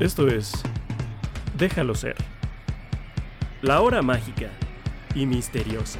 Esto es Déjalo ser. La hora mágica y misteriosa.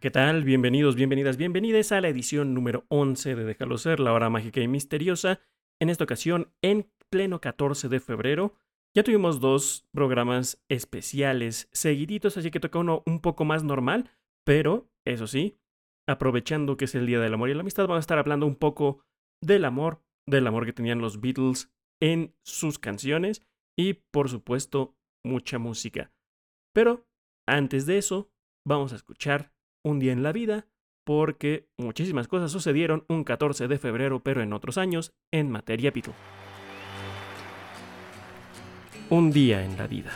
¿Qué tal? Bienvenidos, bienvenidas, bienvenidas a la edición número 11 de Déjalo ser, la hora mágica y misteriosa. En esta ocasión, en pleno 14 de febrero, ya tuvimos dos programas especiales seguiditos, así que toca uno un poco más normal, pero eso sí, aprovechando que es el Día del Amor y la Amistad, vamos a estar hablando un poco del amor, del amor que tenían los Beatles en sus canciones y, por supuesto, mucha música. Pero antes de eso, vamos a escuchar Un día en la vida, porque muchísimas cosas sucedieron un 14 de febrero, pero en otros años, en materia Beatles. Un día en la vida.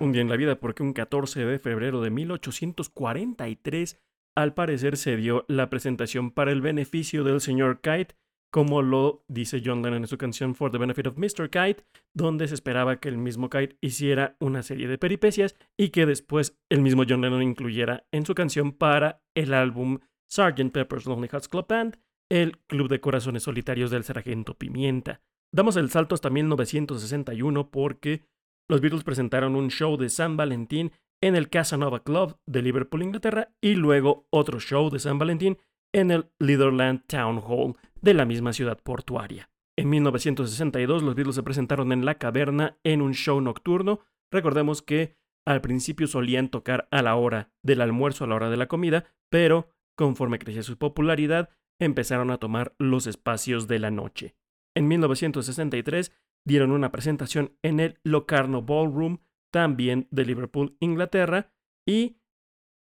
Un día en la vida porque un 14 de febrero de 1843 al parecer se dio la presentación para el beneficio del señor Kite, como lo dice John Lennon en su canción For the Benefit of Mr. Kite, donde se esperaba que el mismo Kite hiciera una serie de peripecias y que después el mismo John Lennon incluyera en su canción para el álbum Sgt. Pepper's Lonely Hearts Club Band, el Club de Corazones Solitarios del Sargento Pimienta. Damos el salto hasta 1961 porque los Beatles presentaron un show de San Valentín en el Casanova Club de Liverpool, Inglaterra, y luego otro show de San Valentín en el Litherland Town Hall de la misma ciudad portuaria. En 1962 los Beatles se presentaron en La Caverna en un show nocturno. Recordemos que al principio solían tocar a la hora del almuerzo, a la hora de la comida, pero conforme crecía su popularidad, empezaron a tomar los espacios de la noche. En 1963 dieron una presentación en el Locarno Ballroom, también de Liverpool, Inglaterra, y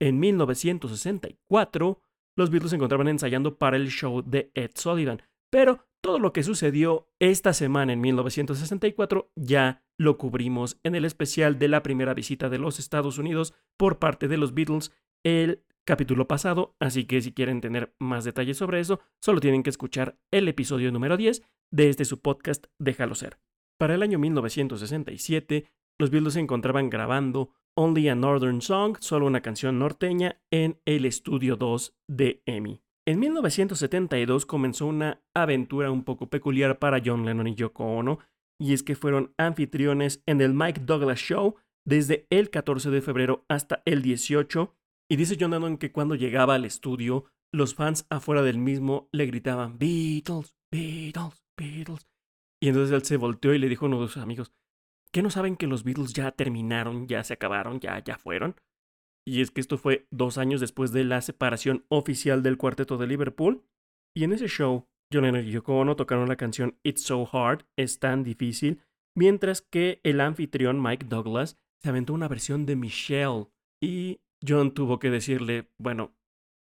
en 1964 los Beatles se encontraban ensayando para el show de Ed Sullivan, pero todo lo que sucedió esta semana en 1964 ya lo cubrimos en el especial de la primera visita de los Estados Unidos por parte de los Beatles el capítulo pasado, así que si quieren tener más detalles sobre eso, solo tienen que escuchar el episodio número 10 de este su podcast Déjalo ser. Para el año 1967, los Beatles se encontraban grabando Only a Northern Song, solo una canción norteña, en el estudio 2 de EMI. En 1972 comenzó una aventura un poco peculiar para John Lennon y Yoko Ono, y es que fueron anfitriones en el Mike Douglas Show desde el 14 de febrero hasta el 18 y dice John Lennon que cuando llegaba al estudio, los fans afuera del mismo le gritaban Beatles, Beatles, Beatles. Y entonces él se volteó y le dijo a uno de sus amigos, ¿qué no saben que los Beatles ya terminaron, ya se acabaron, ya, ya fueron? Y es que esto fue dos años después de la separación oficial del cuarteto de Liverpool. Y en ese show, John Lennon y Yoko tocaron la canción It's So Hard, es tan difícil, mientras que el anfitrión Mike Douglas se aventó una versión de Michelle. Y John tuvo que decirle, bueno,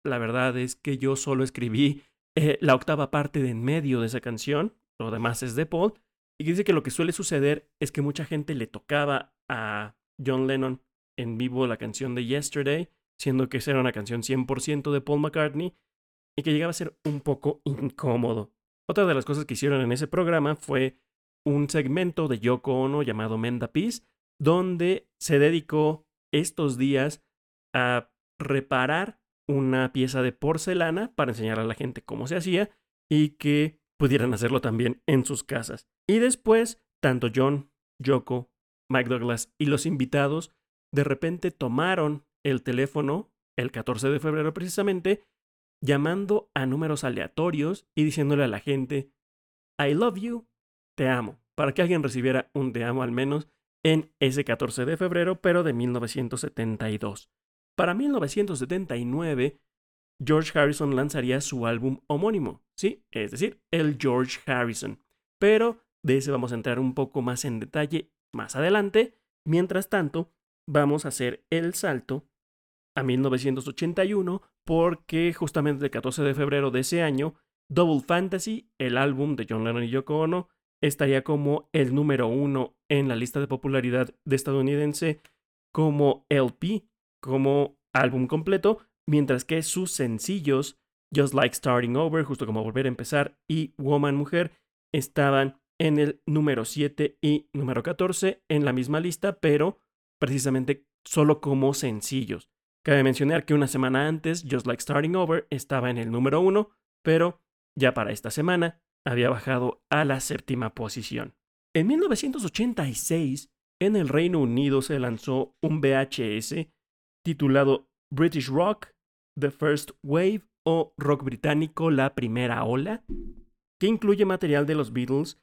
la verdad es que yo solo escribí eh, la octava parte de en medio de esa canción, lo demás es de Paul, y dice que lo que suele suceder es que mucha gente le tocaba a John Lennon en vivo la canción de Yesterday, siendo que esa era una canción 100% de Paul McCartney, y que llegaba a ser un poco incómodo. Otra de las cosas que hicieron en ese programa fue un segmento de Yoko Ono llamado Menda Peace, donde se dedicó estos días a reparar una pieza de porcelana para enseñar a la gente cómo se hacía y que pudieran hacerlo también en sus casas. Y después, tanto John, Yoko, Mike Douglas y los invitados de repente tomaron el teléfono, el 14 de febrero precisamente, llamando a números aleatorios y diciéndole a la gente, I love you, te amo, para que alguien recibiera un te amo al menos en ese 14 de febrero, pero de 1972. Para 1979, George Harrison lanzaría su álbum homónimo, sí, es decir, el George Harrison. Pero de ese vamos a entrar un poco más en detalle más adelante. Mientras tanto, vamos a hacer el salto a 1981 porque justamente el 14 de febrero de ese año, Double Fantasy, el álbum de John Lennon y Yoko Ono, estaría como el número uno en la lista de popularidad de estadounidense como LP como álbum completo, mientras que sus sencillos, Just Like Starting Over, justo como Volver a Empezar, y Woman Mujer, estaban en el número 7 y número 14 en la misma lista, pero precisamente solo como sencillos. Cabe mencionar que una semana antes, Just Like Starting Over estaba en el número 1, pero ya para esta semana había bajado a la séptima posición. En 1986, en el Reino Unido se lanzó un VHS titulado British Rock, The First Wave o Rock Británico, la primera ola, que incluye material de los Beatles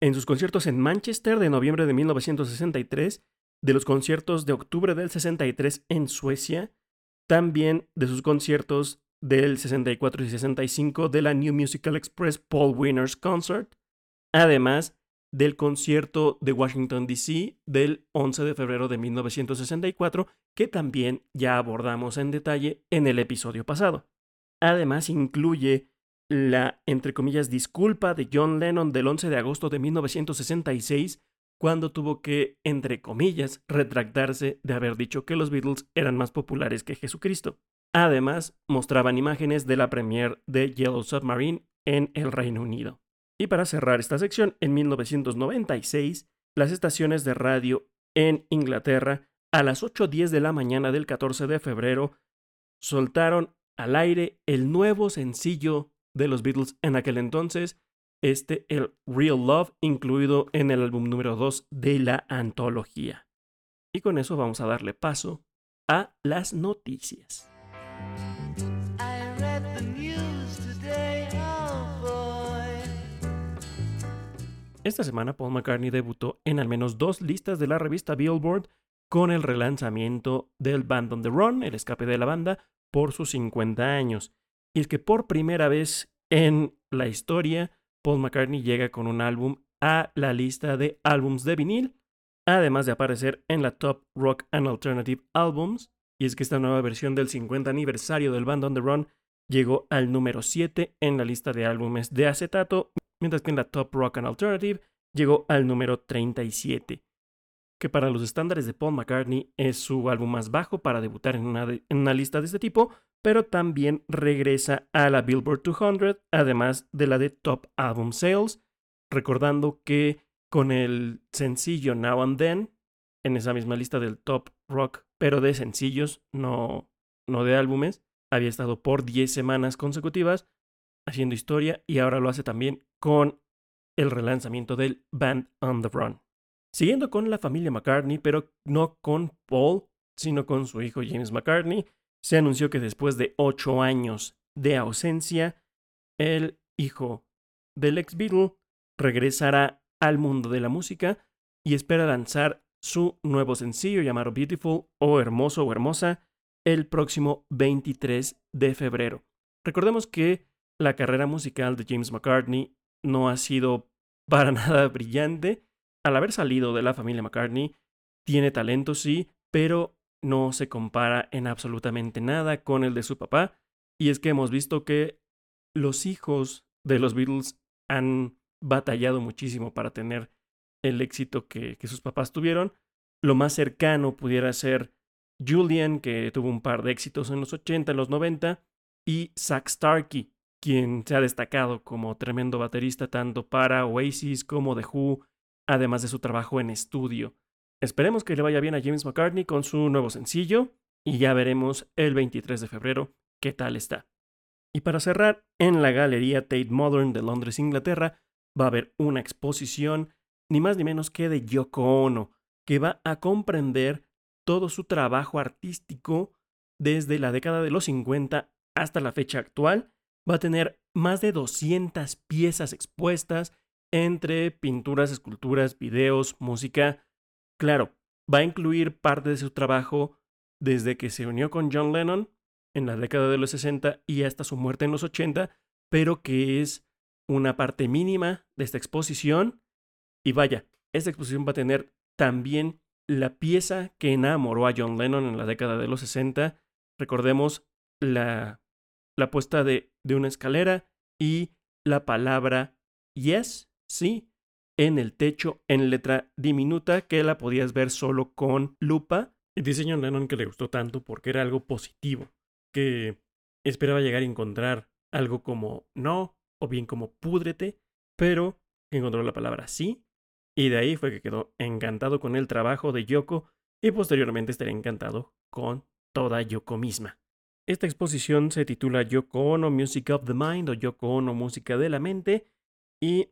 en sus conciertos en Manchester de noviembre de 1963, de los conciertos de octubre del 63 en Suecia, también de sus conciertos del 64 y 65 de la New Musical Express Paul Winners Concert, además del concierto de Washington, D.C. del 11 de febrero de 1964, que también ya abordamos en detalle en el episodio pasado. Además incluye la, entre comillas, disculpa de John Lennon del 11 de agosto de 1966, cuando tuvo que, entre comillas, retractarse de haber dicho que los Beatles eran más populares que Jesucristo. Además, mostraban imágenes de la premiere de Yellow Submarine en el Reino Unido. Y para cerrar esta sección, en 1996, las estaciones de radio en Inglaterra, a las 8.10 de la mañana del 14 de febrero, soltaron al aire el nuevo sencillo de los Beatles en aquel entonces, este el Real Love, incluido en el álbum número 2 de la antología. Y con eso vamos a darle paso a las noticias. Esta semana Paul McCartney debutó en al menos dos listas de la revista Billboard con el relanzamiento del Band on the Run, el escape de la banda, por sus 50 años. Y es que por primera vez en la historia, Paul McCartney llega con un álbum a la lista de álbums de vinil, además de aparecer en la Top Rock and Alternative Albums. Y es que esta nueva versión del 50 aniversario del Band on the Run llegó al número 7 en la lista de álbumes de acetato, mientras que en la Top Rock and Alternative llegó al número 37, que para los estándares de Paul McCartney es su álbum más bajo para debutar en una, en una lista de este tipo, pero también regresa a la Billboard 200, además de la de Top Album Sales, recordando que con el sencillo Now and Then, en esa misma lista del Top Rock, pero de sencillos, no, no de álbumes, había estado por 10 semanas consecutivas haciendo historia y ahora lo hace también con el relanzamiento del Band on the Run. Siguiendo con la familia McCartney, pero no con Paul, sino con su hijo James McCartney, se anunció que después de ocho años de ausencia, el hijo del ex Beatle regresará al mundo de la música y espera lanzar su nuevo sencillo llamado Beautiful o Hermoso o Hermosa el próximo 23 de febrero. Recordemos que la carrera musical de James McCartney no ha sido para nada brillante. Al haber salido de la familia McCartney, tiene talento, sí, pero no se compara en absolutamente nada con el de su papá. Y es que hemos visto que los hijos de los Beatles han batallado muchísimo para tener el éxito que, sus papás tuvieron. Lo más cercano pudiera ser Julian, que tuvo un par de éxitos en los 80, en los 90, y Zach Starkey, quien se ha destacado como tremendo baterista tanto para Oasis como The Who, además de su trabajo en estudio. Esperemos que le vaya bien a James McCartney con su nuevo sencillo y ya veremos el 23 de febrero qué tal está. Y para cerrar, en la Galería Tate Modern de Londres, Inglaterra, va a haber una exposición ni más ni menos que de Yoko Ono, que va a comprender todo su trabajo artístico desde la década de los 50 hasta la fecha actual va a tener más de 200 piezas expuestas entre pinturas, esculturas, videos, música. Claro, va a incluir parte de su trabajo desde que se unió con John Lennon en la década de los 60 y hasta su muerte en los 80, pero que es una parte mínima de esta exposición. Y vaya, esta exposición va a tener también la pieza que enamoró a John Lennon en la década de los 60. Recordemos la la puesta de, de una escalera y la palabra yes, sí, en el techo en letra diminuta que la podías ver solo con lupa. Dice John Lennon que le gustó tanto porque era algo positivo, que esperaba llegar a encontrar algo como no o bien como púdrete, pero encontró la palabra sí, y de ahí fue que quedó encantado con el trabajo de Yoko y posteriormente estaría encantado con toda Yoko misma. Esta exposición se titula Yoko Ono Music of the Mind o Yoko Ono Música de la Mente y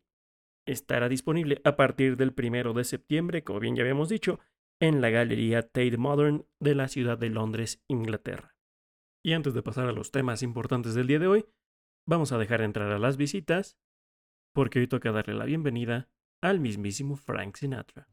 estará disponible a partir del primero de septiembre, como bien ya habíamos dicho, en la Galería Tate Modern de la ciudad de Londres, Inglaterra. Y antes de pasar a los temas importantes del día de hoy, vamos a dejar entrar a las visitas, porque hoy toca darle la bienvenida al mismísimo Frank Sinatra.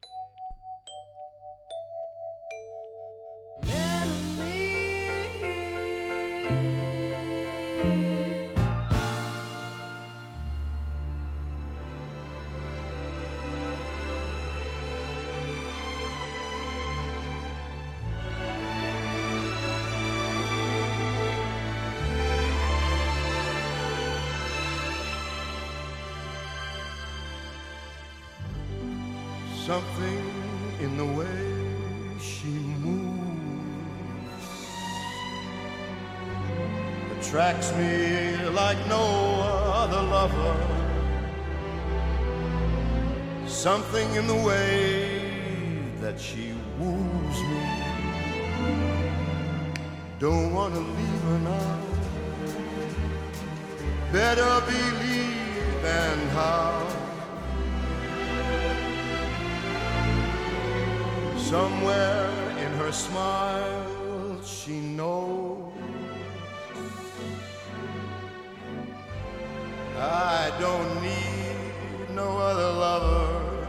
I don't need no other lover.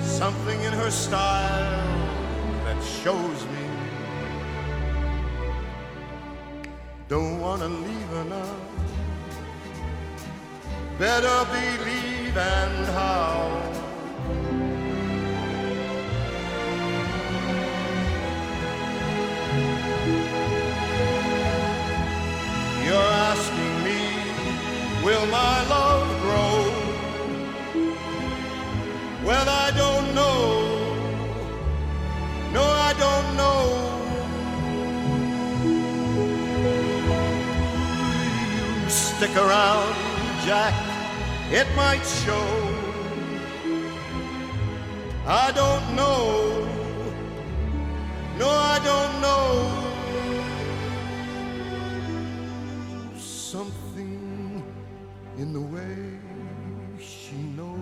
Something in her style that shows me don't wanna leave her now. Better believe and how. Stick around, Jack, it might show. I don't know. No, I don't know. Something in the way she knows.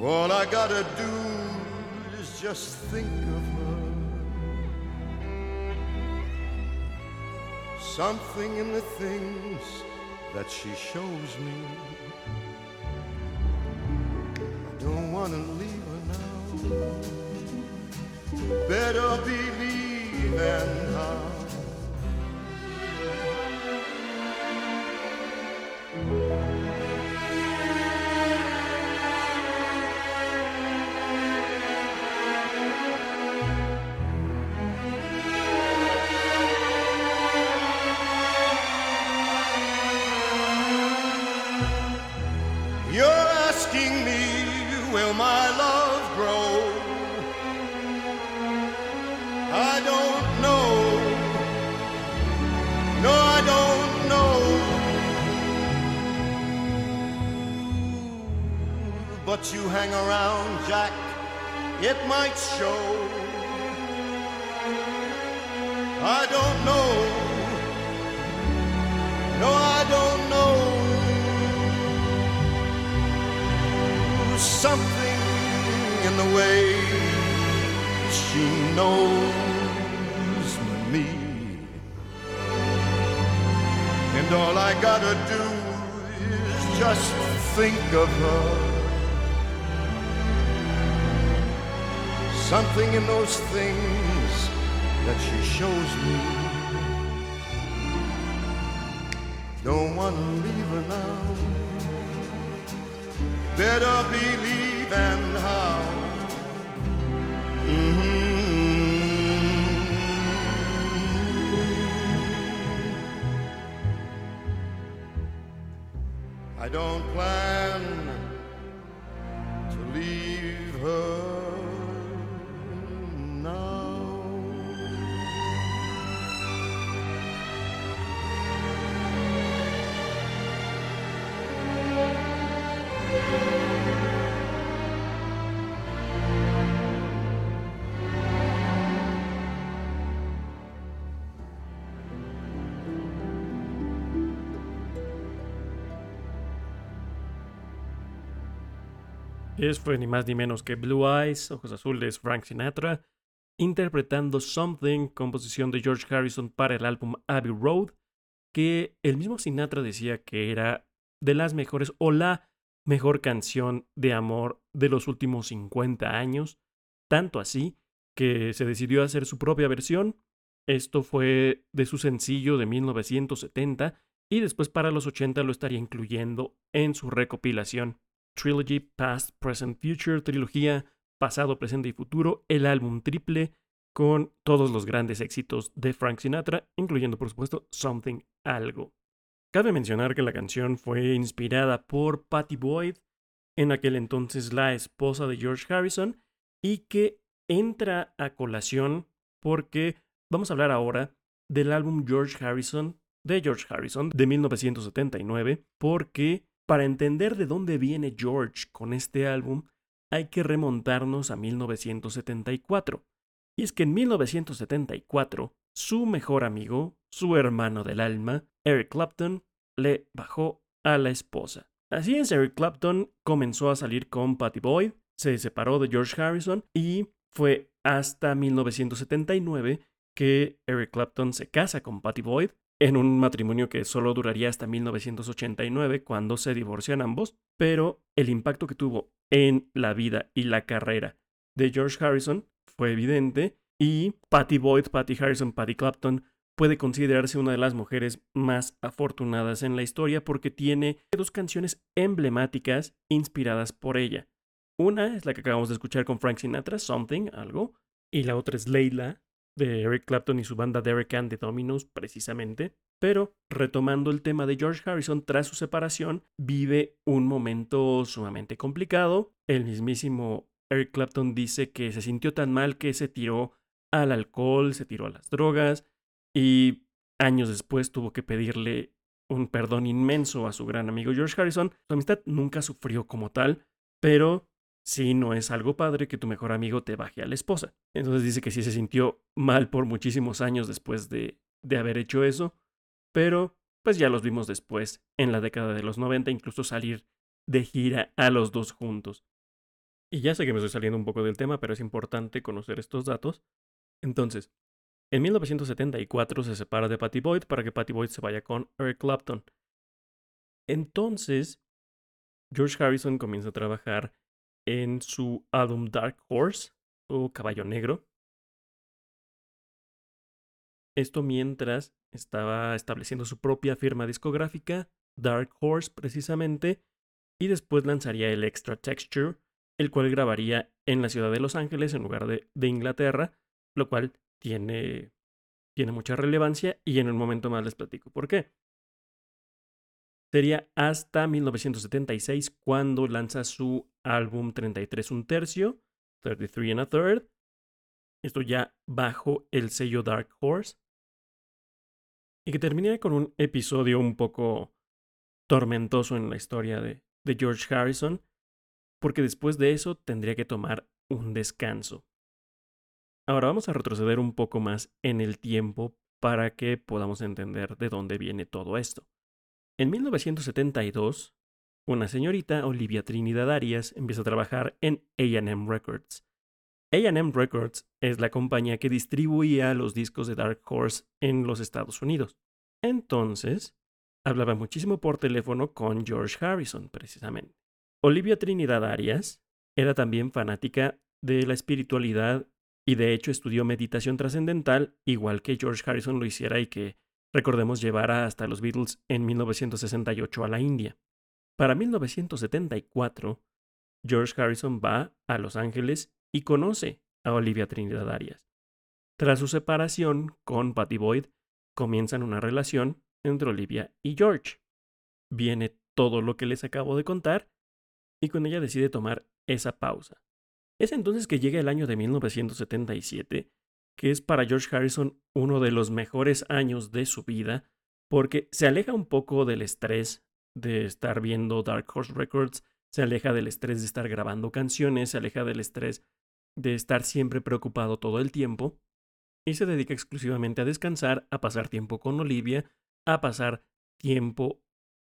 All I gotta do is just think of Something in the things that she shows me. Something in the way she knows me. And all I gotta do is just think of her. Something in those things that she shows me. Don't wanna leave her now. Better believe and how. Mhm. I don't plan Fue ni más ni menos que Blue Eyes, Ojos Azules, Frank Sinatra, interpretando Something, composición de George Harrison para el álbum Abbey Road, que el mismo Sinatra decía que era de las mejores o la mejor canción de amor de los últimos 50 años, tanto así que se decidió hacer su propia versión. Esto fue de su sencillo de 1970 y después para los 80 lo estaría incluyendo en su recopilación Trilogy Past, Present, Future, trilogía pasado, presente y futuro, el álbum triple con todos los grandes éxitos de Frank Sinatra, incluyendo por supuesto Something Algo. Cabe mencionar que la canción fue inspirada por Patty Boyd, en aquel entonces la esposa de George Harrison, y que entra a colación porque vamos a hablar ahora del álbum George Harrison, de George Harrison, de 1979, porque para entender de dónde viene George con este álbum, hay que remontarnos a 1974. Y es que en 1974, su mejor amigo, su hermano del alma, Eric Clapton, le bajó a la esposa. Así es, Eric Clapton comenzó a salir con Patty Boyd, se separó de George Harrison y fue hasta 1979 que Eric Clapton se casa con Patty Boyd en un matrimonio que solo duraría hasta 1989 cuando se divorcian ambos, pero el impacto que tuvo en la vida y la carrera de George Harrison fue evidente y Patty Boyd, Patty Harrison, Patty Clapton puede considerarse una de las mujeres más afortunadas en la historia porque tiene dos canciones emblemáticas inspiradas por ella. Una es la que acabamos de escuchar con Frank Sinatra, Something, algo, y la otra es Leila, de Eric Clapton y su banda Derek and the Dominos, precisamente. Pero, retomando el tema de George Harrison, tras su separación, vive un momento sumamente complicado. El mismísimo Eric Clapton dice que se sintió tan mal que se tiró al alcohol, se tiró a las drogas y años después tuvo que pedirle un perdón inmenso a su gran amigo George Harrison. Su amistad nunca sufrió como tal, pero sí no es algo padre que tu mejor amigo te baje a la esposa. Entonces dice que sí se sintió mal por muchísimos años después de, de haber hecho eso, pero pues ya los vimos después, en la década de los 90, incluso salir de gira a los dos juntos. Y ya sé que me estoy saliendo un poco del tema, pero es importante conocer estos datos. Entonces, en 1974 se separa de Patty Boyd para que Patty Boyd se vaya con Eric Clapton. Entonces, George Harrison comienza a trabajar en su álbum Dark Horse o Caballo Negro. Esto mientras estaba estableciendo su propia firma discográfica, Dark Horse precisamente, y después lanzaría el Extra Texture, el cual grabaría en la ciudad de Los Ángeles en lugar de, de Inglaterra, lo cual tiene, tiene mucha relevancia y en un momento más les platico por qué. Sería hasta 1976 cuando lanza su álbum 33 un tercio, 33 and a third. Esto ya bajo el sello Dark Horse. Y que terminaría con un episodio un poco tormentoso en la historia de George Harrison, porque después de eso tendría que tomar un descanso. Ahora vamos a retroceder un poco más en el tiempo para que podamos entender de dónde viene todo esto. En 1972, una señorita, Olivia Trinidad Arias, empieza a trabajar en AM Records. AM Records es la compañía que distribuía los discos de Dark Horse en los Estados Unidos. Entonces, hablaba muchísimo por teléfono con George Harrison, precisamente. Olivia Trinidad Arias era también fanática de la espiritualidad y de hecho estudió meditación trascendental, igual que George Harrison lo hiciera y que, recordemos, llevara hasta los Beatles en 1968 a la India. Para 1974, George Harrison va a Los Ángeles y conoce a Olivia Trinidad Arias. Tras su separación con Patty Boyd, comienzan una relación entre Olivia y George. Viene todo lo que les acabo de contar y con ella decide tomar esa pausa. Es entonces que llega el año de 1977, que es para George Harrison uno de los mejores años de su vida, porque se aleja un poco del estrés de estar viendo Dark Horse Records, se aleja del estrés de estar grabando canciones, se aleja del estrés de estar siempre preocupado todo el tiempo, y se dedica exclusivamente a descansar, a pasar tiempo con Olivia, a pasar tiempo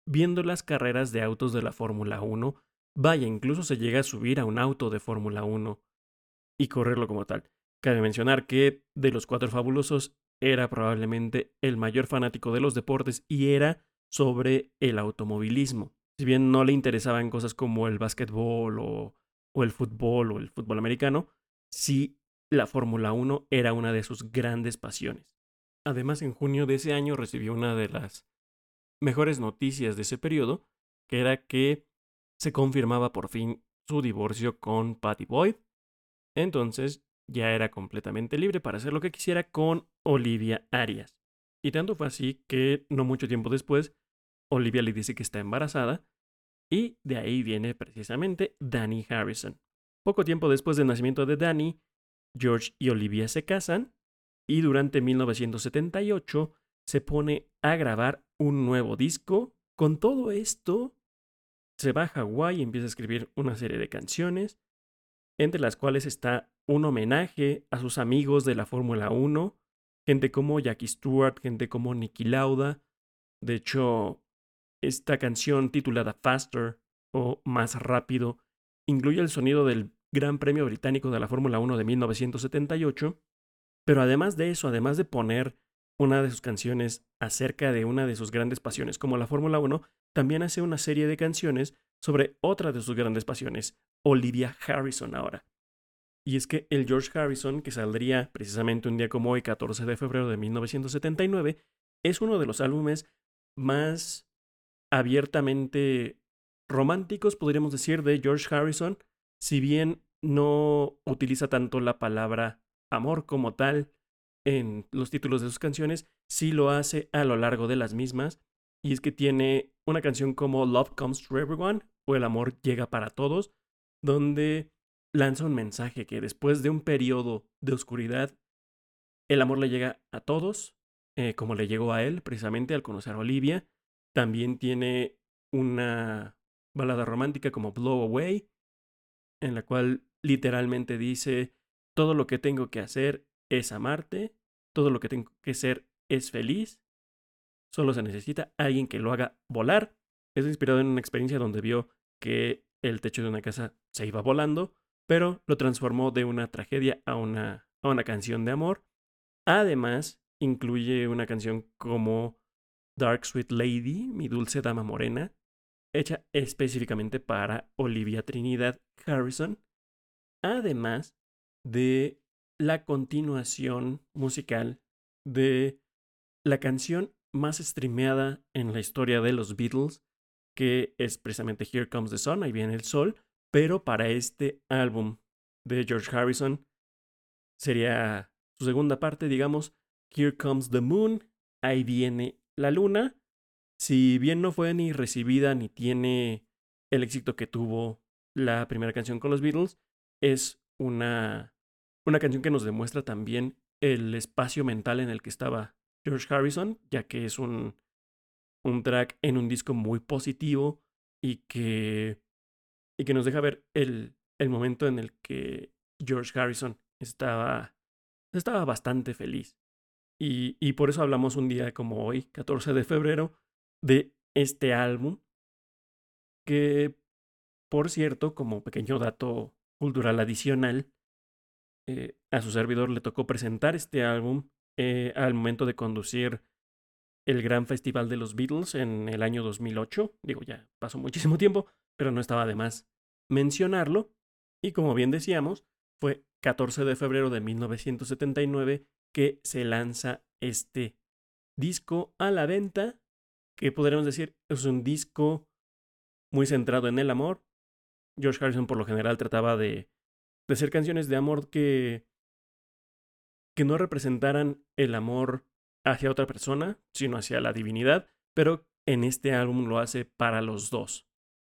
viendo las carreras de autos de la Fórmula 1, Vaya, incluso se llega a subir a un auto de Fórmula 1 y correrlo como tal. Cabe mencionar que de los cuatro fabulosos era probablemente el mayor fanático de los deportes y era sobre el automovilismo. Si bien no le interesaban cosas como el básquetbol o, el fútbol o el fútbol americano, sí la Fórmula 1 era una de sus grandes pasiones. Además, en junio de ese año recibió una de las mejores noticias de ese periodo, que era que se confirmaba por fin su divorcio con Patty Boyd. Entonces ya era completamente libre para hacer lo que quisiera con Olivia Arias. Y tanto fue así que no mucho tiempo después, Olivia le dice que está embarazada y de ahí viene precisamente Danny Harrison. Poco tiempo después del nacimiento de Danny, George y Olivia se casan y durante 1978 se pone a grabar un nuevo disco. Con todo esto, se va a Hawái y empieza a escribir una serie de canciones, entre las cuales está un homenaje a sus amigos de la Fórmula 1, gente como Jackie Stewart, gente como Nicky Lauda. De hecho, esta canción titulada Faster o Más Rápido incluye el sonido del Gran Premio Británico de la Fórmula 1 de 1978, pero además de eso, además de poner una de sus canciones acerca de una de sus grandes pasiones como la Fórmula 1, también hace una serie de canciones sobre otra de sus grandes pasiones, Olivia Harrison ahora. Y es que el George Harrison, que saldría precisamente un día como hoy, 14 de febrero de 1979, es uno de los álbumes más abiertamente románticos, podríamos decir, de George Harrison, si bien no utiliza tanto la palabra amor como tal en los títulos de sus canciones, sí lo hace a lo largo de las mismas. Y es que tiene una canción como Love Comes to Everyone o El amor llega para todos, donde lanza un mensaje que después de un periodo de oscuridad, el amor le llega a todos, eh, como le llegó a él precisamente al conocer a Olivia. También tiene una balada romántica como Blow Away, en la cual literalmente dice, todo lo que tengo que hacer es amarte, todo lo que tengo que ser es feliz, solo se necesita alguien que lo haga volar. Es inspirado en una experiencia donde vio que el techo de una casa se iba volando, pero lo transformó de una tragedia a una, a una canción de amor. Además, incluye una canción como Dark Sweet Lady, mi dulce dama morena, hecha específicamente para Olivia Trinidad Harrison, además de la continuación musical de la canción más streameada en la historia de los Beatles, que es precisamente Here Comes the Sun, ahí viene el sol, pero para este álbum de George Harrison sería su segunda parte, digamos, Here Comes the Moon, ahí viene la luna, si bien no fue ni recibida ni tiene el éxito que tuvo la primera canción con los Beatles, es una, una canción que nos demuestra también el espacio mental en el que estaba George Harrison, ya que es un, un track en un disco muy positivo y que, y que nos deja ver el, el momento en el que George Harrison estaba, estaba bastante feliz. Y, y por eso hablamos un día como hoy, 14 de febrero, de este álbum, que por cierto, como pequeño dato cultural adicional, eh, a su servidor le tocó presentar este álbum eh, al momento de conducir el gran festival de los Beatles en el año 2008. Digo, ya pasó muchísimo tiempo, pero no estaba de más mencionarlo. Y como bien decíamos, fue 14 de febrero de 1979 que se lanza este disco a la venta que podríamos decir es un disco muy centrado en el amor. George Harrison por lo general trataba de, de ser canciones de amor que, que no representaran el amor hacia otra persona, sino hacia la divinidad, pero en este álbum lo hace para los dos.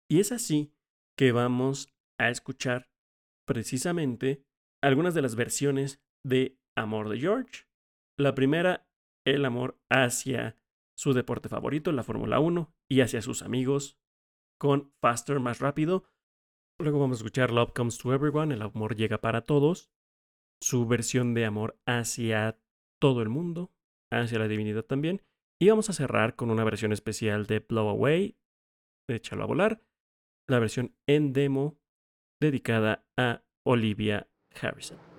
Y es así que vamos a escuchar precisamente algunas de las versiones de Amor de George. La primera, el amor hacia su deporte favorito, la Fórmula 1, y hacia sus amigos con Faster, más rápido. Luego vamos a escuchar Love Comes to Everyone, el amor llega para todos, su versión de amor hacia todo el mundo, hacia la divinidad también. Y vamos a cerrar con una versión especial de Blow Away, Échalo a volar, la versión en demo dedicada a Olivia Harrison.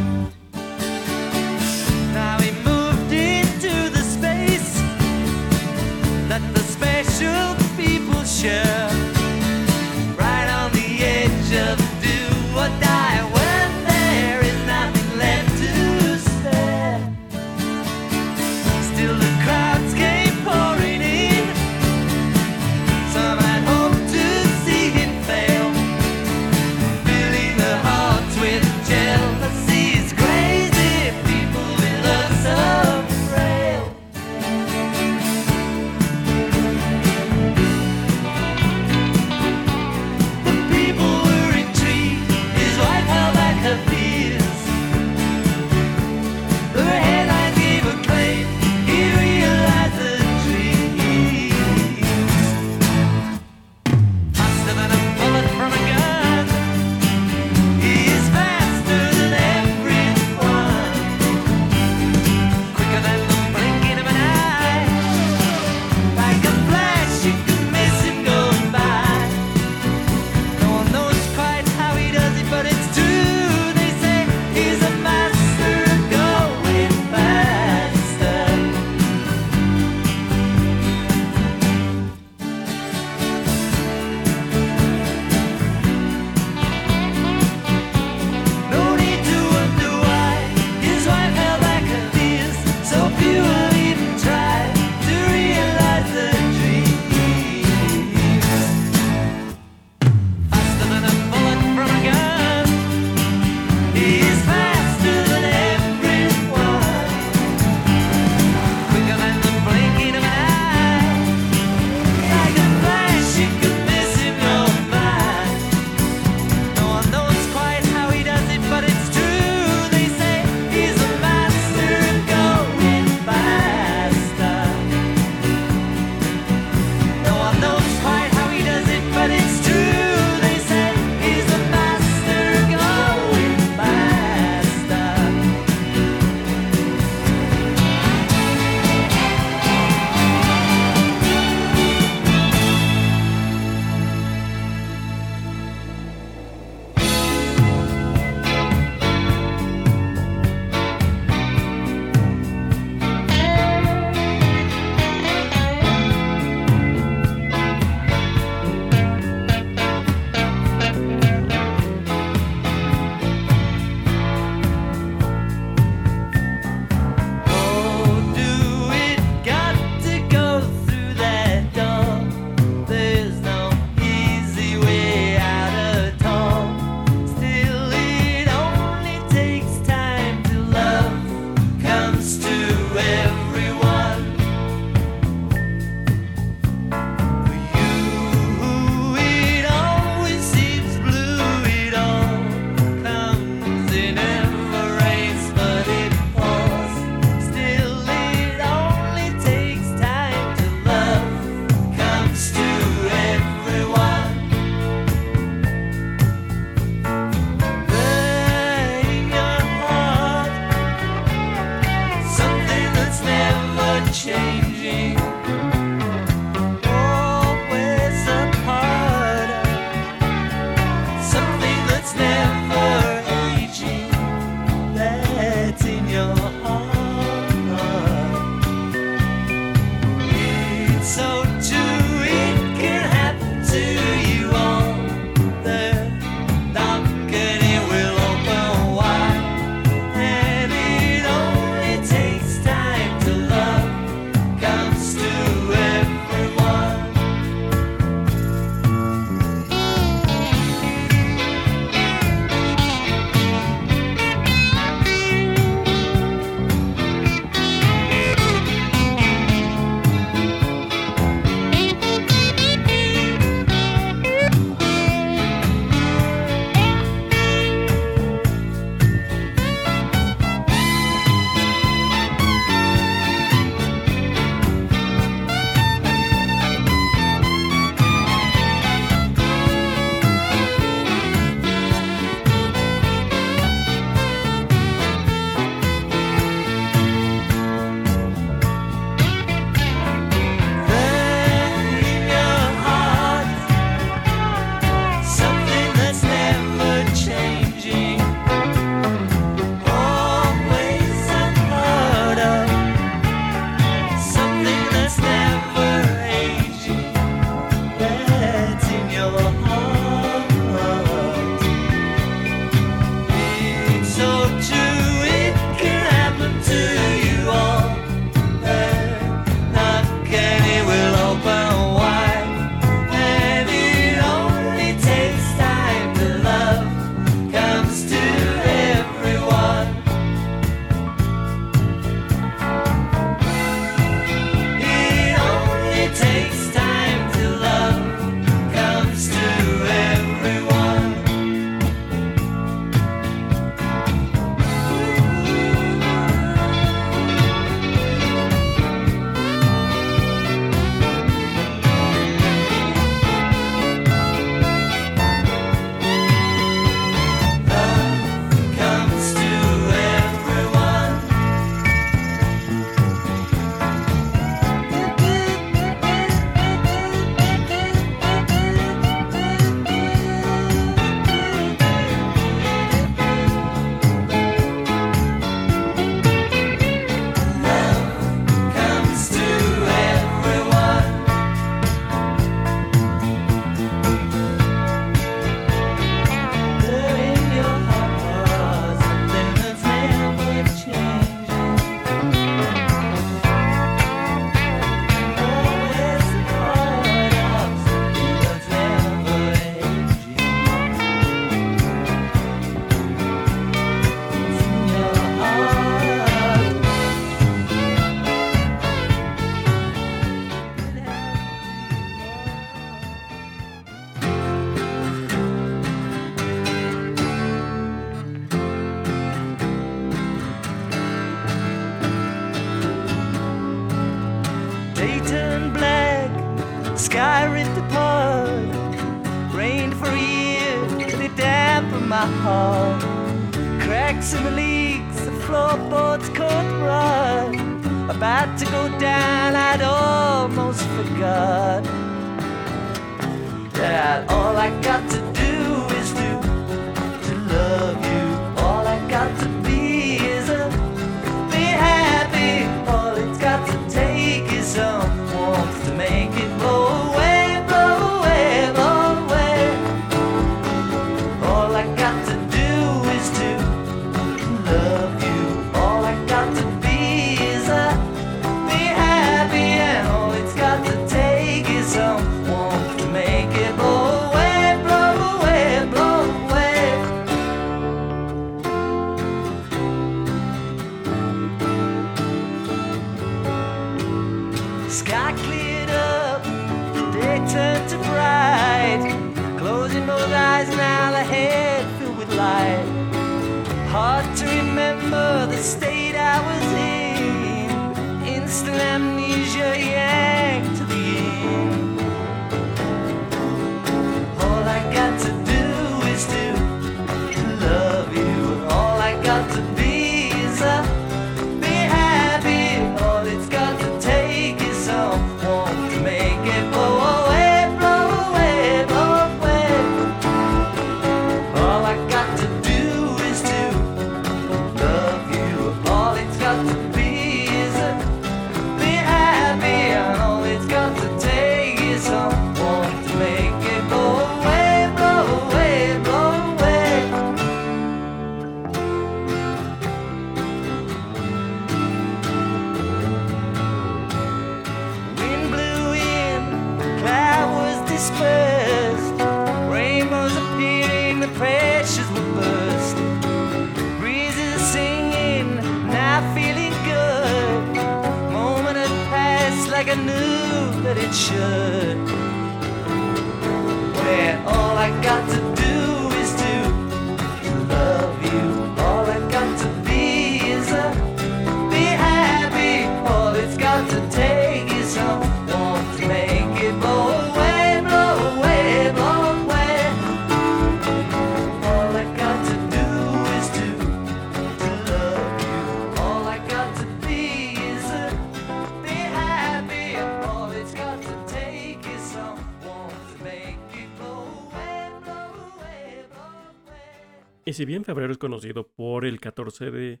Si bien febrero es conocido por el 14 de...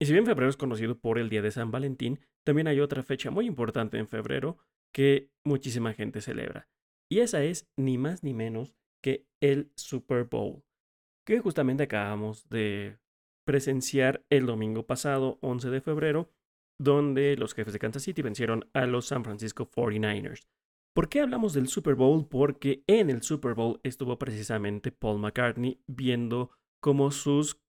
Y si bien febrero es conocido por el Día de San Valentín, también hay otra fecha muy importante en febrero que muchísima gente celebra. Y esa es ni más ni menos que el Super Bowl, que justamente acabamos de presenciar el domingo pasado, 11 de febrero, donde los jefes de Kansas City vencieron a los San Francisco 49ers. ¿Por qué hablamos del Super Bowl? Porque en el Super Bowl estuvo precisamente Paul McCartney viendo cómo sus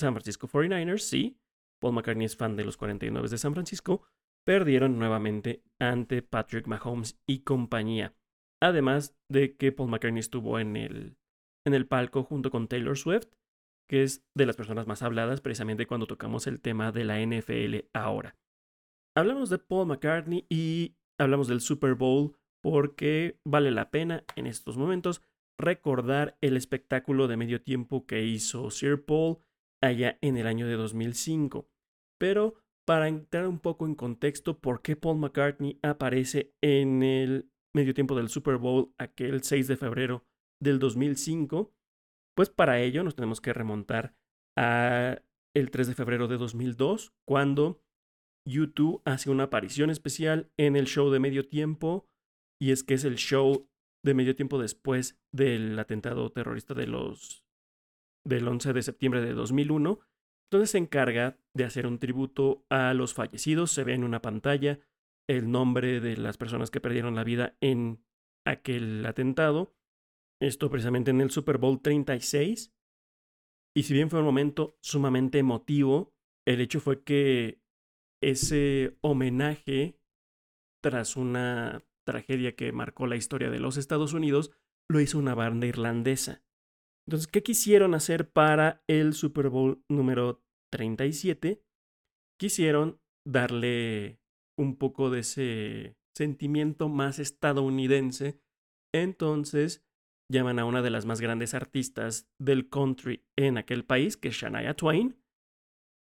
San Francisco 49ers, sí, Paul McCartney es fan de los 49 de San Francisco, perdieron nuevamente ante Patrick Mahomes y compañía. Además de que Paul McCartney estuvo en el, en el palco junto con Taylor Swift, que es de las personas más habladas precisamente cuando tocamos el tema de la NFL ahora. Hablamos de Paul McCartney y hablamos del Super Bowl porque vale la pena en estos momentos recordar el espectáculo de medio tiempo que hizo Sir Paul allá en el año de 2005. Pero para entrar un poco en contexto, ¿por qué Paul McCartney aparece en el medio tiempo del Super Bowl aquel 6 de febrero del 2005? Pues para ello nos tenemos que remontar a el 3 de febrero de 2002, cuando U2 hace una aparición especial en el show de medio tiempo, y es que es el show de medio tiempo después del atentado terrorista de los del 11 de septiembre de 2001. Entonces se encarga de hacer un tributo a los fallecidos, se ve en una pantalla el nombre de las personas que perdieron la vida en aquel atentado. Esto precisamente en el Super Bowl 36. Y si bien fue un momento sumamente emotivo, el hecho fue que ese homenaje tras una tragedia que marcó la historia de los Estados Unidos lo hizo una banda irlandesa. Entonces, ¿qué quisieron hacer para el Super Bowl número 37? Quisieron darle un poco de ese sentimiento más estadounidense. Entonces, llaman a una de las más grandes artistas del country en aquel país, que es Shania Twain,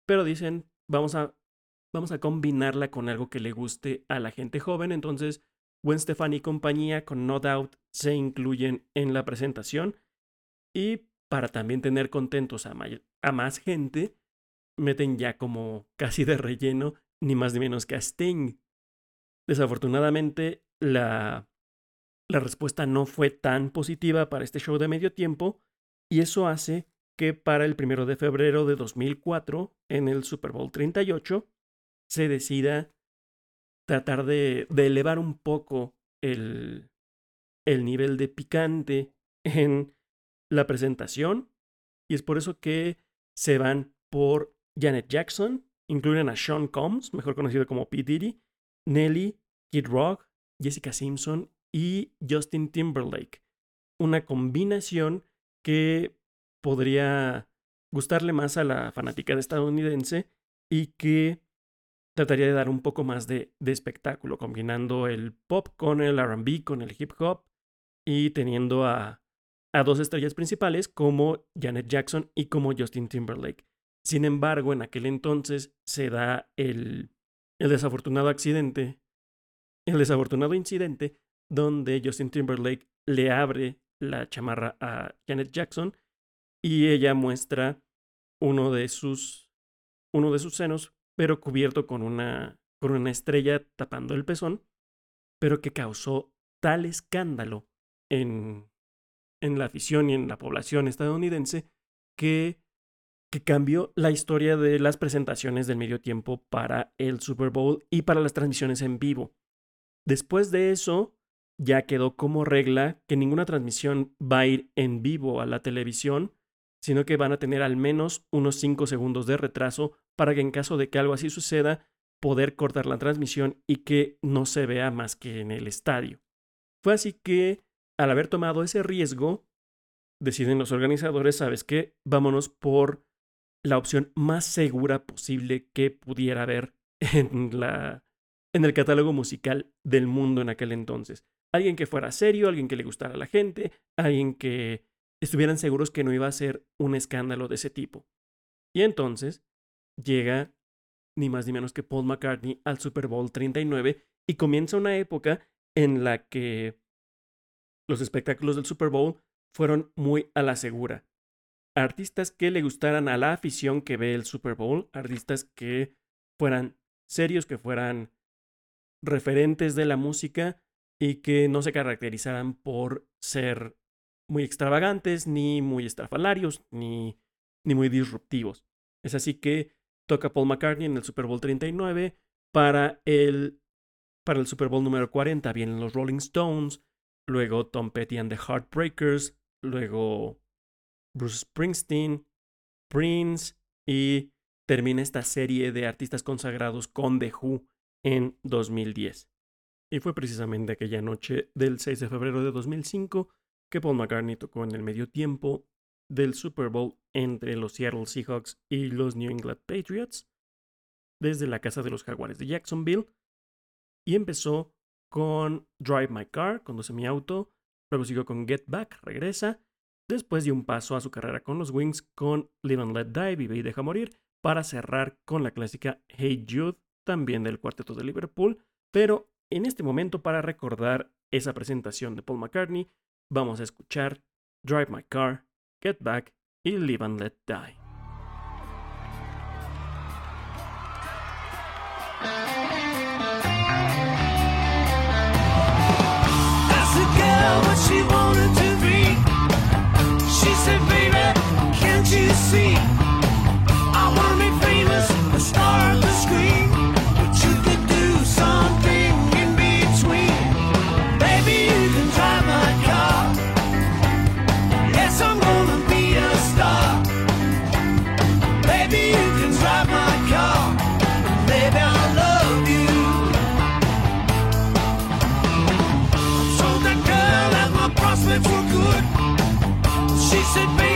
pero dicen, vamos a, vamos a combinarla con algo que le guste a la gente joven. Entonces, Gwen Stefani y compañía con No Doubt se incluyen en la presentación. Y para también tener contentos a, más gente, meten ya como casi de relleno, ni más ni menos que a Sting. Desafortunadamente, la, la respuesta no fue tan positiva para este show de medio tiempo, y eso hace que para el primero de febrero de 2004, en el Super Bowl 38, se decida tratar de, elevar un poco el, el nivel de picante en la presentación. Y es por eso que se van por Janet Jackson, incluyen a Sean Combs, mejor conocido como P. Diddy, Nelly, Kid Rock, Jessica Simpson y Justin Timberlake. Una combinación que podría gustarle más a la fanática estadounidense y que trataría de dar un poco más de, de espectáculo, combinando el pop con el RB, con el hip hop y teniendo a, a dos estrellas principales como Janet Jackson y como Justin Timberlake. Sin embargo, en aquel entonces se da el, el desafortunado accidente, el desafortunado incidente donde Justin Timberlake le abre la chamarra a Janet Jackson y ella muestra uno de sus uno de sus senos, pero cubierto con una con una estrella tapando el pezón, pero que causó tal escándalo en en la afición y en la población estadounidense que, que cambió la historia de las presentaciones del medio tiempo para el Super Bowl y para las transmisiones en vivo. Después de eso, ya quedó como regla que ninguna transmisión va a ir en vivo a la televisión, sino que van a tener al menos unos 5 segundos de retraso para que en caso de que algo así suceda, poder cortar la transmisión y que no se vea más que en el estadio. Fue así que, al haber tomado ese riesgo, deciden los organizadores, ¿sabes qué? Vámonos por la opción más segura posible que pudiera haber en, la, en el catálogo musical del mundo en aquel entonces. Alguien que fuera serio, alguien que le gustara a la gente, alguien que estuvieran seguros que no iba a ser un escándalo de ese tipo. Y entonces llega ni más ni menos que Paul McCartney al Super Bowl 39 y comienza una época en la que los espectáculos del Super Bowl fueron muy a la segura. Artistas que le gustaran a la afición que ve el Super Bowl, artistas que fueran serios, que fueran referentes de la música y que no se caracterizaran por ser muy extravagantes, ni muy estrafalarios, ni, ni muy disruptivos. Es así que toca Paul McCartney en el Super Bowl 39. Para el, para el Super Bowl número 40 vienen los Rolling Stones, luego Tom Petty and the Heartbreakers, luego Bruce Springsteen, Prince y termina esta serie de artistas consagrados con The Who en 2010. Y fue precisamente aquella noche del 6 de febrero de 2005 que Paul McCartney tocó en el medio tiempo del Super Bowl entre los Seattle Seahawks y los New England Patriots desde la casa de los Jaguares de Jacksonville y empezó con Drive My Car, Conduce mi auto, luego siguió con Get Back, Regresa, después dio un paso a su carrera con los Wings con Live and Let Die, Vive y Deja Morir, para cerrar con la clásica Hey Jude, también del cuarteto de Liverpool, pero en este momento para recordar esa presentación de Paul McCartney, vamos a escuchar Drive My Car, Get Back y Live and Let Die. She said,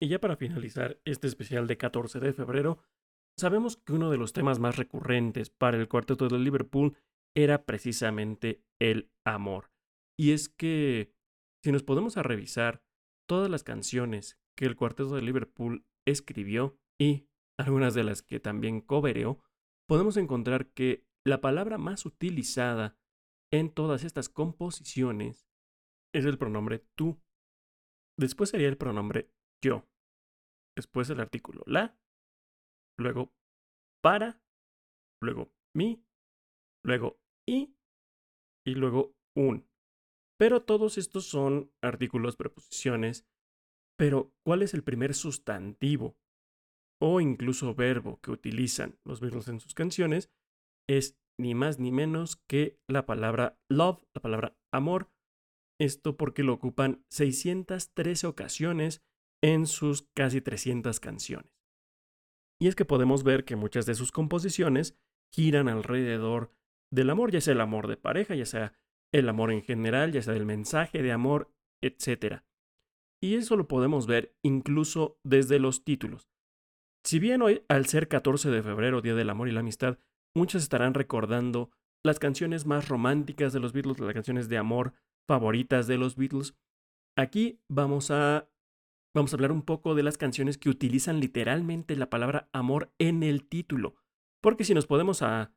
Y ya para finalizar este especial de 14 de febrero, sabemos que uno de los temas más recurrentes para el cuarteto de Liverpool era precisamente el amor. Y es que, si nos podemos a revisar todas las canciones que el cuarteto de Liverpool escribió y algunas de las que también cobereó, podemos encontrar que la palabra más utilizada en todas estas composiciones es el pronombre tú. Después sería el pronombre yo. Después el artículo la. Luego para. Luego mi. Luego y. Y luego un. Pero todos estos son artículos, preposiciones. Pero, ¿cuál es el primer sustantivo o incluso verbo que utilizan los Beatles en sus canciones? Es ni más ni menos que la palabra love, la palabra amor. Esto porque lo ocupan 613 ocasiones en sus casi 300 canciones. Y es que podemos ver que muchas de sus composiciones giran alrededor del amor, ya sea el amor de pareja, ya sea el amor en general, ya sea el mensaje de amor, etc. Y eso lo podemos ver incluso desde los títulos. Si bien hoy, al ser 14 de febrero, Día del Amor y la Amistad, muchos estarán recordando las canciones más románticas de los Beatles, las canciones de amor favoritas de los Beatles. Aquí vamos a vamos a hablar un poco de las canciones que utilizan literalmente la palabra amor en el título, porque si nos podemos a,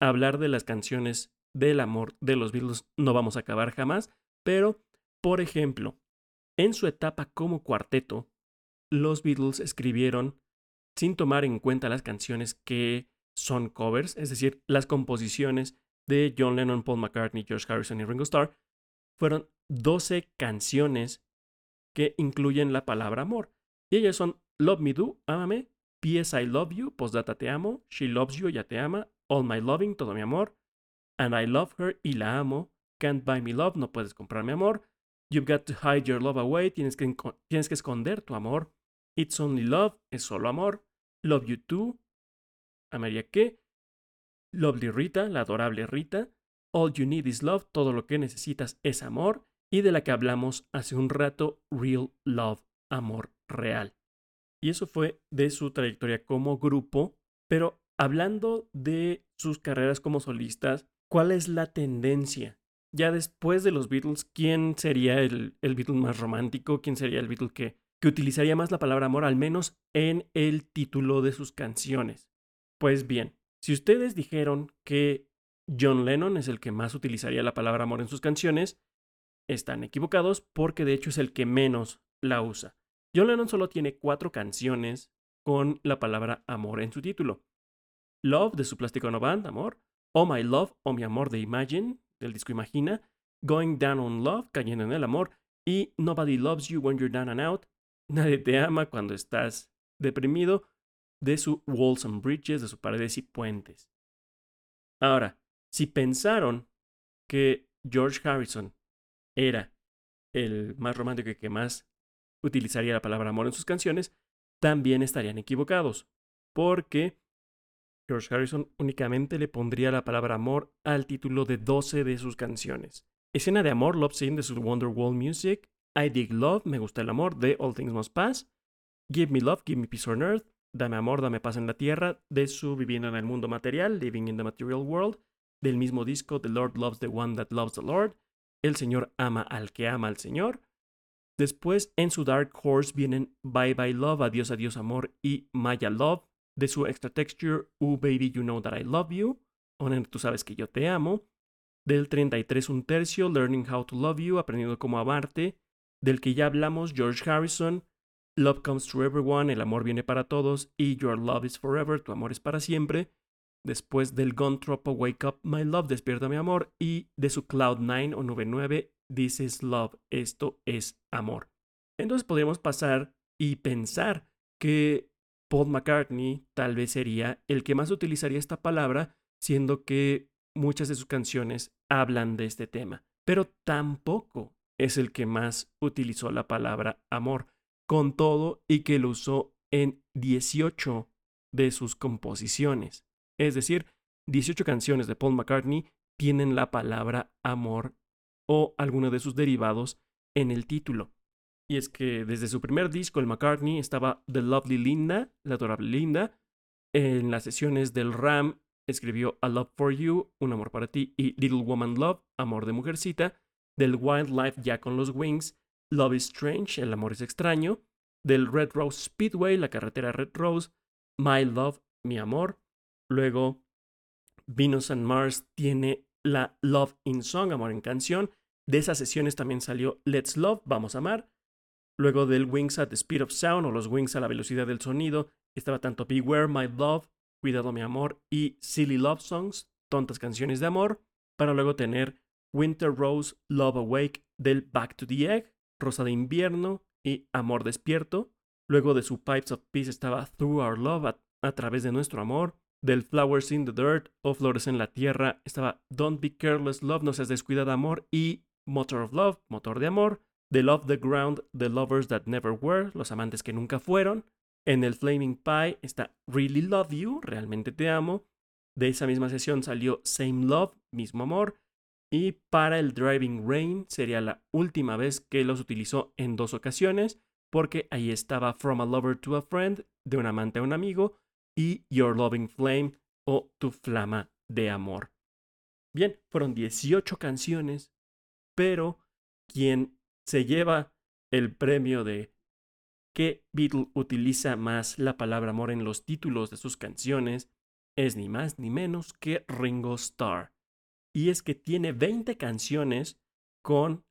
hablar de las canciones del amor de los Beatles no vamos a acabar jamás, pero por ejemplo, en su etapa como cuarteto, los Beatles escribieron sin tomar en cuenta las canciones que son covers, es decir, las composiciones de John Lennon, Paul McCartney, George Harrison y Ringo Starr, fueron 12 canciones que incluyen la palabra amor. Y ellas son Love Me Do, Ámame, P.S. I Love You, Postdata Te Amo, She Loves You, Ya Te Ama, All My Loving, Todo Mi Amor, And I Love Her y La Amo, Can't Buy Me Love, No Puedes Comprar Mi Amor, You've Got to Hide Your Love Away, tienes que, tienes que esconder tu amor, It's Only Love, es solo amor, Love You Too, Amaría que, Lovely Rita, la adorable Rita, All You Need Is Love, todo lo que necesitas es amor, y de la que hablamos hace un rato, Real Love, amor real. Y eso fue de su trayectoria como grupo, pero hablando de sus carreras como solistas, ¿cuál es la tendencia? Ya después de los Beatles, ¿quién sería el, el Beatle más romántico? ¿Quién sería el Beatle que, que utilizaría más la palabra amor, al menos en el título de sus canciones? Pues bien, si ustedes dijeron que John Lennon es el que más utilizaría la palabra amor en sus canciones, están equivocados porque de hecho es el que menos la usa. John Lennon solo tiene cuatro canciones con la palabra amor en su título. Love de su Plástico No Band, amor. Oh My Love o Mi Amor de Imagine, del disco Imagina. Going Down on Love, cayendo en el amor. Y Nobody Loves You When You're Down and Out. Nadie te ama cuando estás deprimido. De su Walls and Bridges, de su Paredes y Puentes. Ahora, si pensaron que George Harrison era el más romántico y que más utilizaría la palabra amor en sus canciones, también estarían equivocados, porque George Harrison únicamente le pondría la palabra amor al título de 12 de sus canciones. Escena de amor, Love Scene de su Wonderwall Music, I Dig Love, Me Gusta el Amor de All Things Must Pass, Give Me Love, Give Me Peace on Earth, Dame Amor, Dame Paz en la Tierra de su Viviendo en el Mundo Material, Living in the Material World, del mismo disco The Lord Loves the One That Loves the Lord, el Señor ama al que ama al Señor. Después, en su Dark Horse vienen Bye Bye Love, Adiós, Adiós Amor y Maya Love. De su Extra Texture, Oh Baby, You Know That I Love You. O Tú Sabes Que Yo Te Amo. Del 33, un tercio, Learning How to Love You, Aprendiendo Cómo Amarte. Del que ya hablamos, George Harrison. Love Comes to Everyone, El Amor Viene para Todos. Y Your Love is Forever, Tu Amor es para Siempre después del Tropo Wake Up My Love, Despierta mi amor, y de su Cloud 9 o Nube 9, This is Love, esto es amor. Entonces podríamos pasar y pensar que Paul McCartney tal vez sería el que más utilizaría esta palabra, siendo que muchas de sus canciones hablan de este tema, pero tampoco es el que más utilizó la palabra amor, con todo y que lo usó en 18 de sus composiciones. Es decir, 18 canciones de Paul McCartney tienen la palabra amor o alguno de sus derivados en el título. Y es que desde su primer disco, el McCartney, estaba The Lovely Linda, la adorable Linda. En las sesiones del Ram escribió A Love for You, Un amor para ti, y Little Woman Love, Amor de Mujercita. Del Wildlife, ya con los Wings, Love is Strange, El amor es extraño. Del Red Rose Speedway, la carretera Red Rose, My Love, Mi amor. Luego, Venus and Mars tiene la Love in Song, Amor en canción. De esas sesiones también salió Let's Love, Vamos a amar. Luego del Wings at the Speed of Sound o los Wings a la velocidad del sonido, estaba tanto Beware My Love, Cuidado mi amor y Silly Love Songs, tontas canciones de amor, para luego tener Winter Rose, Love Awake del Back to the Egg, Rosa de invierno y Amor despierto. Luego de su Pipes of Peace estaba Through Our Love, a, a través de nuestro amor. Del Flowers in the Dirt o Flores en la Tierra estaba Don't Be Careless Love, No Seas Descuidada Amor y Motor of Love, Motor de Amor. The Love the Ground, The Lovers That Never Were, Los Amantes que Nunca Fueron. En el Flaming Pie está Really Love You, Realmente Te Amo. De esa misma sesión salió Same Love, Mismo Amor. Y para el Driving Rain sería la última vez que los utilizó en dos ocasiones, porque ahí estaba From a Lover to a Friend, de un amante a un amigo, y Your Loving Flame o Tu Flama de Amor. Bien, fueron 18 canciones, pero quien se lleva el premio de qué Beatle utiliza más la palabra amor en los títulos de sus canciones es ni más ni menos que Ringo Starr. Y es que tiene 20 canciones con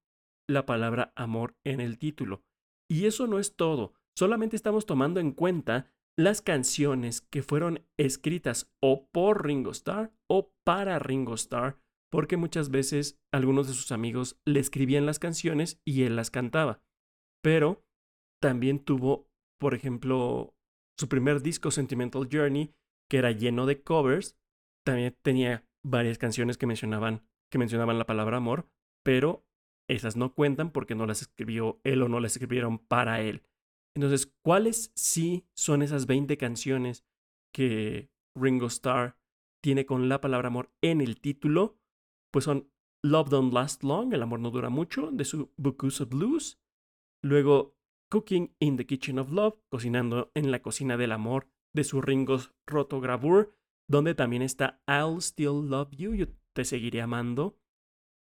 la palabra amor en el título. Y eso no es todo, solamente estamos tomando en cuenta las canciones que fueron escritas o por Ringo Starr o para Ringo Starr porque muchas veces algunos de sus amigos le escribían las canciones y él las cantaba. Pero también tuvo, por ejemplo, su primer disco Sentimental Journey, que era lleno de covers, también tenía varias canciones que mencionaban, que mencionaban la palabra amor, pero esas no cuentan porque no las escribió él o no las escribieron para él. Entonces, ¿cuáles sí son esas 20 canciones que Ringo Starr tiene con la palabra amor en el título? pues son Love Don't Last Long, El amor no dura mucho, de su Bookus of Blues. Luego Cooking in the Kitchen of Love, cocinando en la cocina del amor, de su Ringo's Rotogravure, donde también está I'll Still Love You, yo te seguiré amando.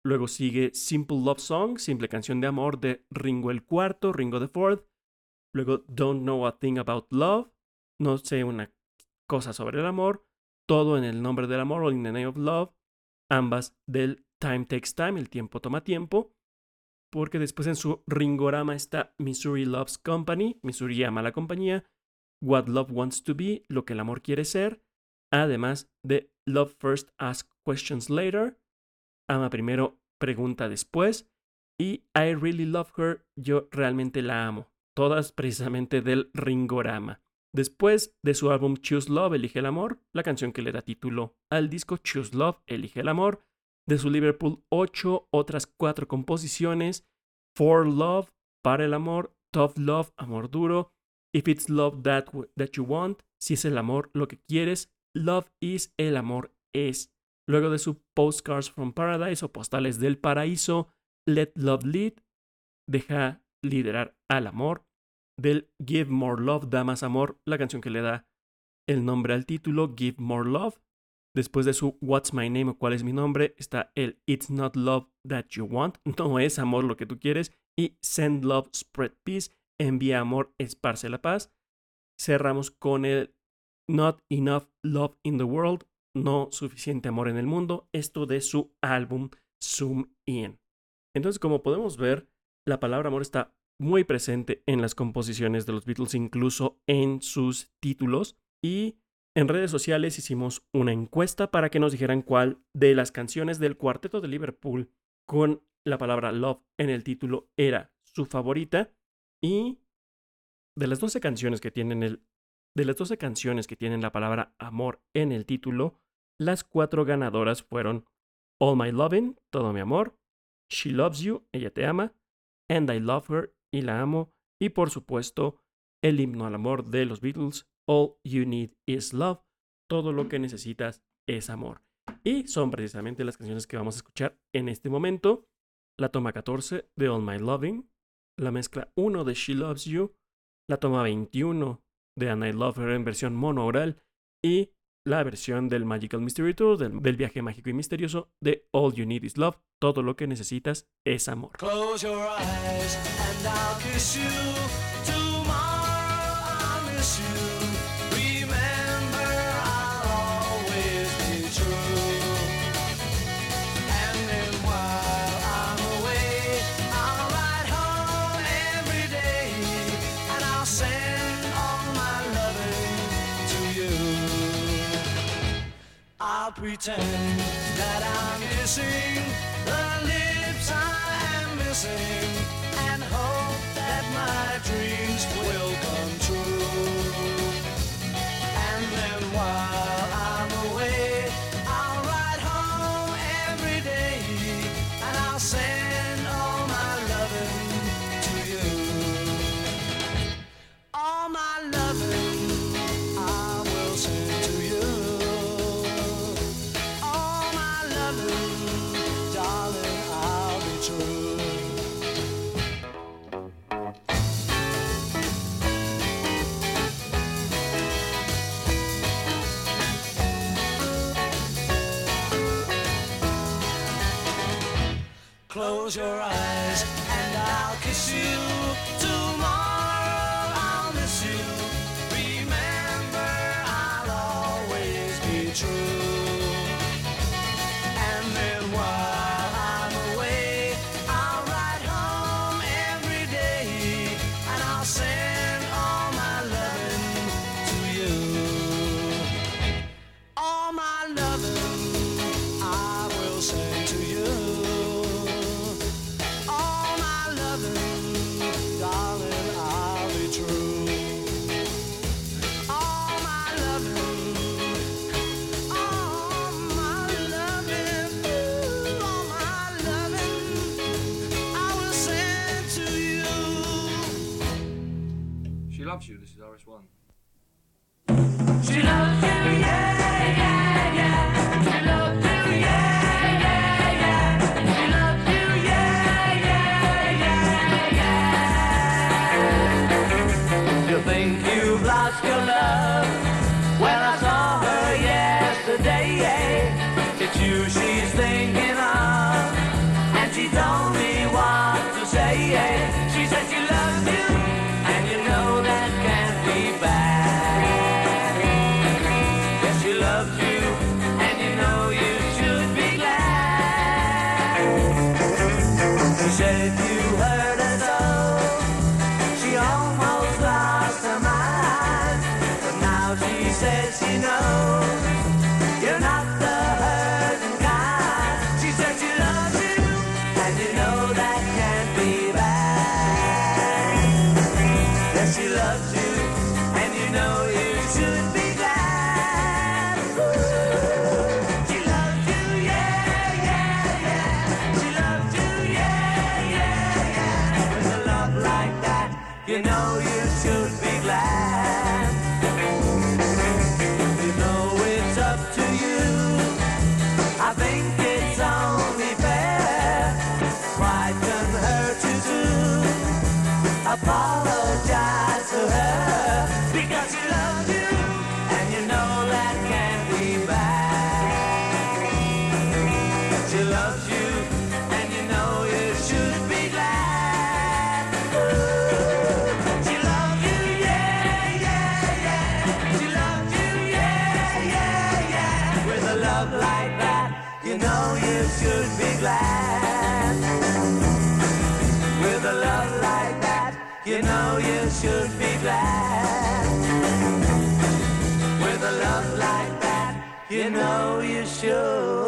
Luego sigue Simple Love Song, simple canción de amor de Ringo el cuarto, Ringo the Fourth. Luego Don't Know a Thing About Love, no sé una cosa sobre el amor. Todo en el nombre del amor, All in the Name of Love. Ambas del Time Takes Time, el tiempo toma tiempo, porque después en su ringorama está Missouri Loves Company, Missouri ama la compañía, What Love Wants to Be, lo que el amor quiere ser, además de Love First, Ask Questions Later, ama primero, pregunta después, y I Really Love Her, yo realmente la amo, todas precisamente del ringorama. Después de su álbum Choose Love, Elige el Amor, la canción que le da título al disco Choose Love, Elige el Amor, de su Liverpool 8, otras cuatro composiciones, For Love, Para el Amor, Tough Love, Amor Duro, If It's Love That, that You Want, Si es el amor lo que quieres, Love Is, el amor es. Luego de su Postcards from Paradise o Postales del Paraíso, Let Love Lead, deja liderar al amor, del Give More Love, Da Más Amor, la canción que le da el nombre al título, Give More Love. Después de su What's My Name o Cuál es mi nombre, está el It's Not Love That You Want, no es amor lo que tú quieres, y Send Love, Spread Peace, envía amor, esparce la paz. Cerramos con el Not Enough Love in the World, no suficiente amor en el mundo, esto de su álbum Zoom In. Entonces, como podemos ver, la palabra amor está muy presente en las composiciones de los Beatles, incluso en sus títulos. Y en redes sociales hicimos una encuesta para que nos dijeran cuál de las canciones del cuarteto de Liverpool con la palabra love en el título era su favorita. Y de las 12 canciones que tienen el de las 12 canciones que tienen la palabra amor en el título, las cuatro ganadoras fueron All My Loving, Todo Mi Amor, She Loves You, Ella Te Ama, And I Love Her y la amo, y por supuesto el himno al amor de los Beatles, All You Need Is Love, todo lo que necesitas es amor. Y son precisamente las canciones que vamos a escuchar en este momento. La toma 14 de All My Loving, la mezcla 1 de She Loves You, la toma 21 de And I Love Her en versión mono oral y la versión del Magical Mystery Tour, del, viaje mágico y misterioso de All You Need Is Love, todo lo que necesitas es amor. Close your eyes and I'll kiss you. I'll pretend that I'm missing the lips I am missing and hope that my dreams will come true. close your eyes. you know you should.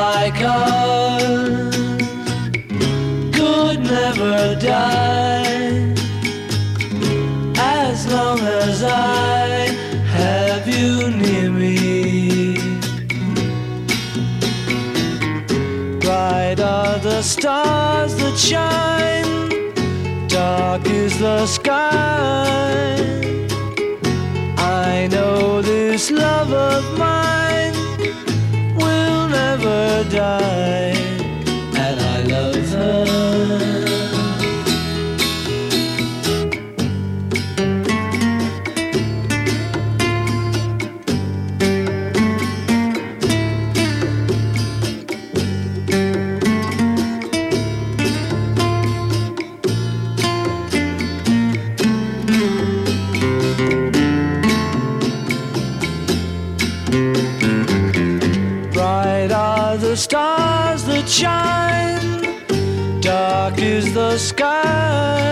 Like ours, could never die as long as I have you near me. Bright are the stars that shine, dark is the sky. I know this love die. the sky.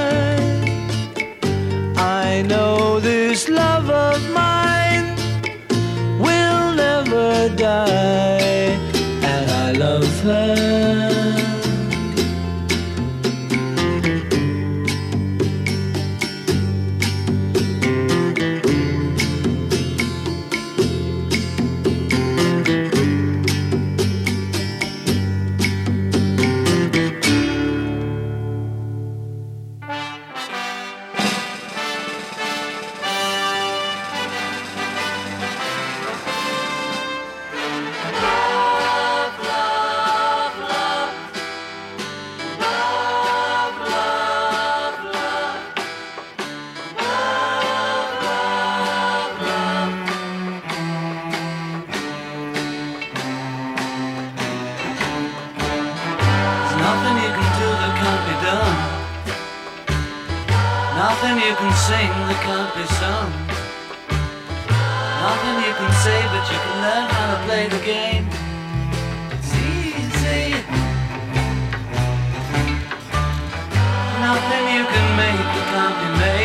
love you, man.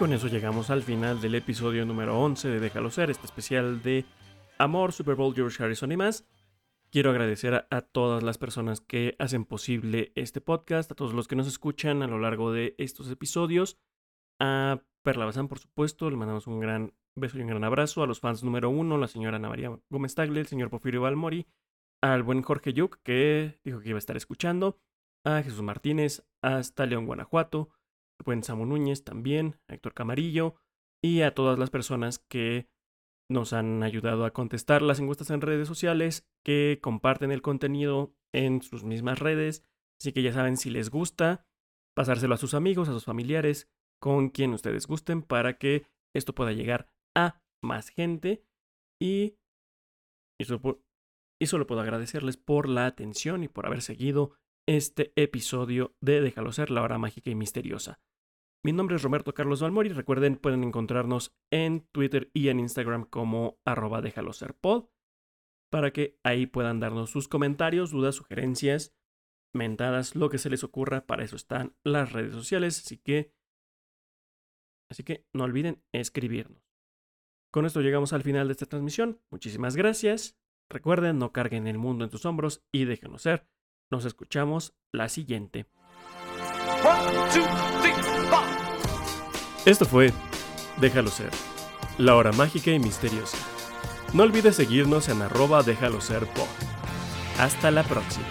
Con eso llegamos al final del episodio número 11 de Déjalo Ser, este especial de Amor, Super Bowl, George Harrison y más. Quiero agradecer a, todas las personas que hacen posible este podcast, a todos los que nos escuchan a lo largo de estos episodios. A Perla Bazán, por supuesto, le mandamos un gran beso y un gran abrazo. A los fans número uno, la señora Ana María Gómez Tagle, el señor Porfirio Balmori, al buen Jorge Yuk, que dijo que iba a estar escuchando, a Jesús Martínez, hasta León, Guanajuato, buen Samu Núñez también, a Héctor Camarillo y a todas las personas que nos han ayudado a contestar las encuestas en redes sociales, que comparten el contenido en sus mismas redes. Así que ya saben si les gusta, pasárselo a sus amigos, a sus familiares, con quien ustedes gusten para que esto pueda llegar a más gente. Y, y, solo, y solo puedo agradecerles por la atención y por haber seguido este episodio de Déjalo ser, la hora mágica y misteriosa. Mi nombre es Roberto Carlos Balmori. Recuerden, pueden encontrarnos en Twitter y en Instagram como arroba déjalo ser pod para que ahí puedan darnos sus comentarios, dudas, sugerencias, mentadas, lo que se les ocurra. Para eso están las redes sociales, así que, así que no olviden escribirnos. Con esto llegamos al final de esta transmisión. Muchísimas gracias. Recuerden, no carguen el mundo en tus hombros y déjenos ser. Nos escuchamos la siguiente. Esto fue Déjalo ser, la hora mágica y misteriosa. No olvides seguirnos en arroba déjalo ser pod. Hasta la próxima.